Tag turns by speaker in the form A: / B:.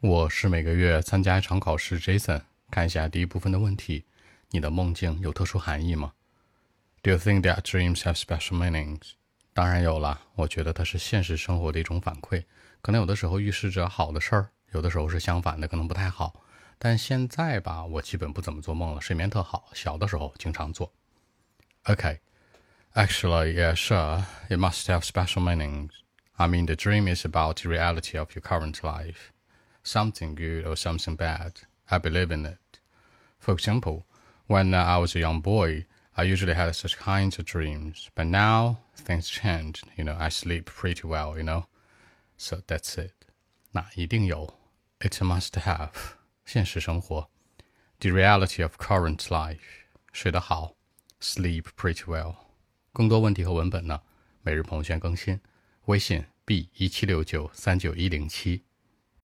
A: 我是每个月参加一场考试，Jason。看一下第一部分的问题：你的梦境有特殊含义吗？Do you think that dreams have special meanings？当然有了，我觉得它是现实生活的一种反馈，可能有的时候预示着好的事儿，有的时候是相反的，可能不太好。但现在吧，我基本不怎么做梦了，睡眠特好。小的时候经常做。Okay，actually, yeah, sure, it must have special meanings. I mean, the dream is about the reality of your current life. something good or something bad. I believe in it. For example, when I was a young boy, I usually had such kinds of dreams. But now things changed. You know, I sleep pretty well. You know, so that's it. 那一定有，It must have 现实生活，the reality of current life 睡得好，sleep pretty well。更多问题和文本呢，每日朋友圈更新，微信 b 一七六九三九一零七。